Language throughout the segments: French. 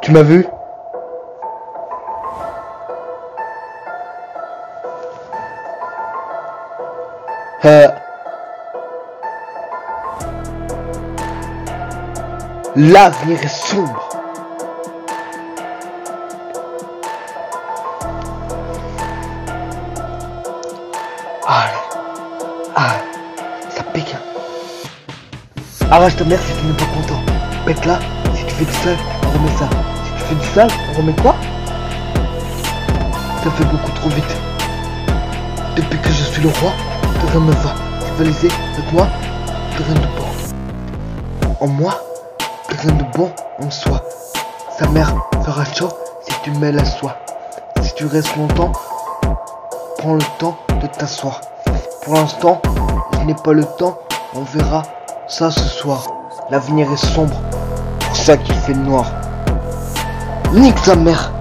Tu m'as vu Euh... L'avenir est sombre. Ah, ah, ça pique. Arrache ta mère si tu n'es pas content. Pète là, si tu fais du sale, on remet ça. Si tu fais du sale, on remet quoi Ça fait beaucoup trop vite. Depuis que je suis le roi, rien ne va. Rivaliser avec moi, rien de bon. En moi, rien de bon en soi. Sa mère fera chaud si tu mets la soie. Si tu restes longtemps, prends le temps de t'asseoir. Pour l'instant, je n'ai pas le temps, on verra ça ce soir. L'avenir est sombre, pour ça qu'il fait noir. Nique sa mère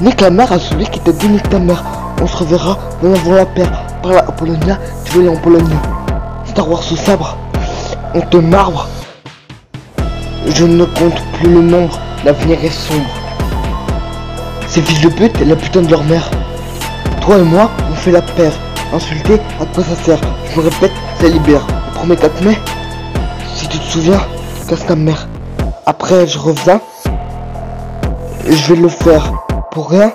Nique la mère à celui qui t'a dit nique ta mère. On se reverra dans avant la paire. Par la Polonia, tu veux aller en Pologne. Star Wars au sabre, on te marbre. Je ne compte plus le nombre, l'avenir est sombre. Ces fils de pute et la putain de leur mère. Toi et moi, on fait la paire. Insulter, à quoi ça sert Je me répète, ça libère. Le premier 4 mai, si tu te souviens, casse ta mère. Après, je reviens. Je vais le faire. Pour rien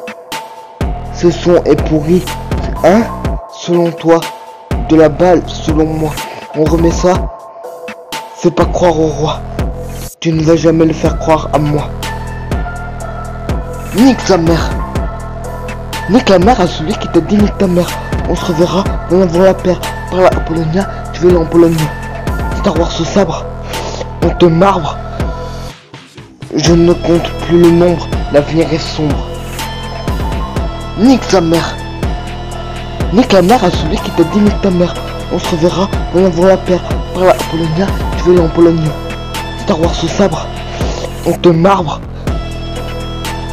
Ce son est pourri. Hein Selon toi. De la balle, selon moi. On remet ça. Fais pas croire au roi. Tu ne vas jamais le faire croire à moi. Nique sa mère. Nique la mère à celui qui t'a dit nique ta mère. On se reverra dans avant la paire. Par la Polonia, tu veux aller en Pologne. Star Wars au sabre, on te marbre. Je ne compte plus le nombre, l'avenir est sombre. Nique sa mère. Nique la mère à celui qui t'a dit nique ta mère. On se reverra dans avant la paire. Par la Polonia, tu veux aller en Pologne. Star Wars au sabre, on te marbre.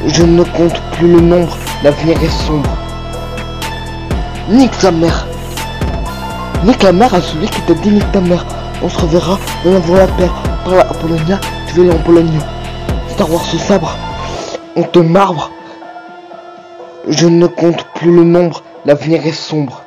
Je ne compte plus le nombre, l'avenir est sombre. Nique sa mère. Nique la mère à celui qui t'a dit nique ta mère. On se reverra dans avant la paire. Par la Polonia, tu veux aller en Pologne. Star Wars au sabre, on te marbre. Je ne compte plus le nombre, l'avenir est sombre.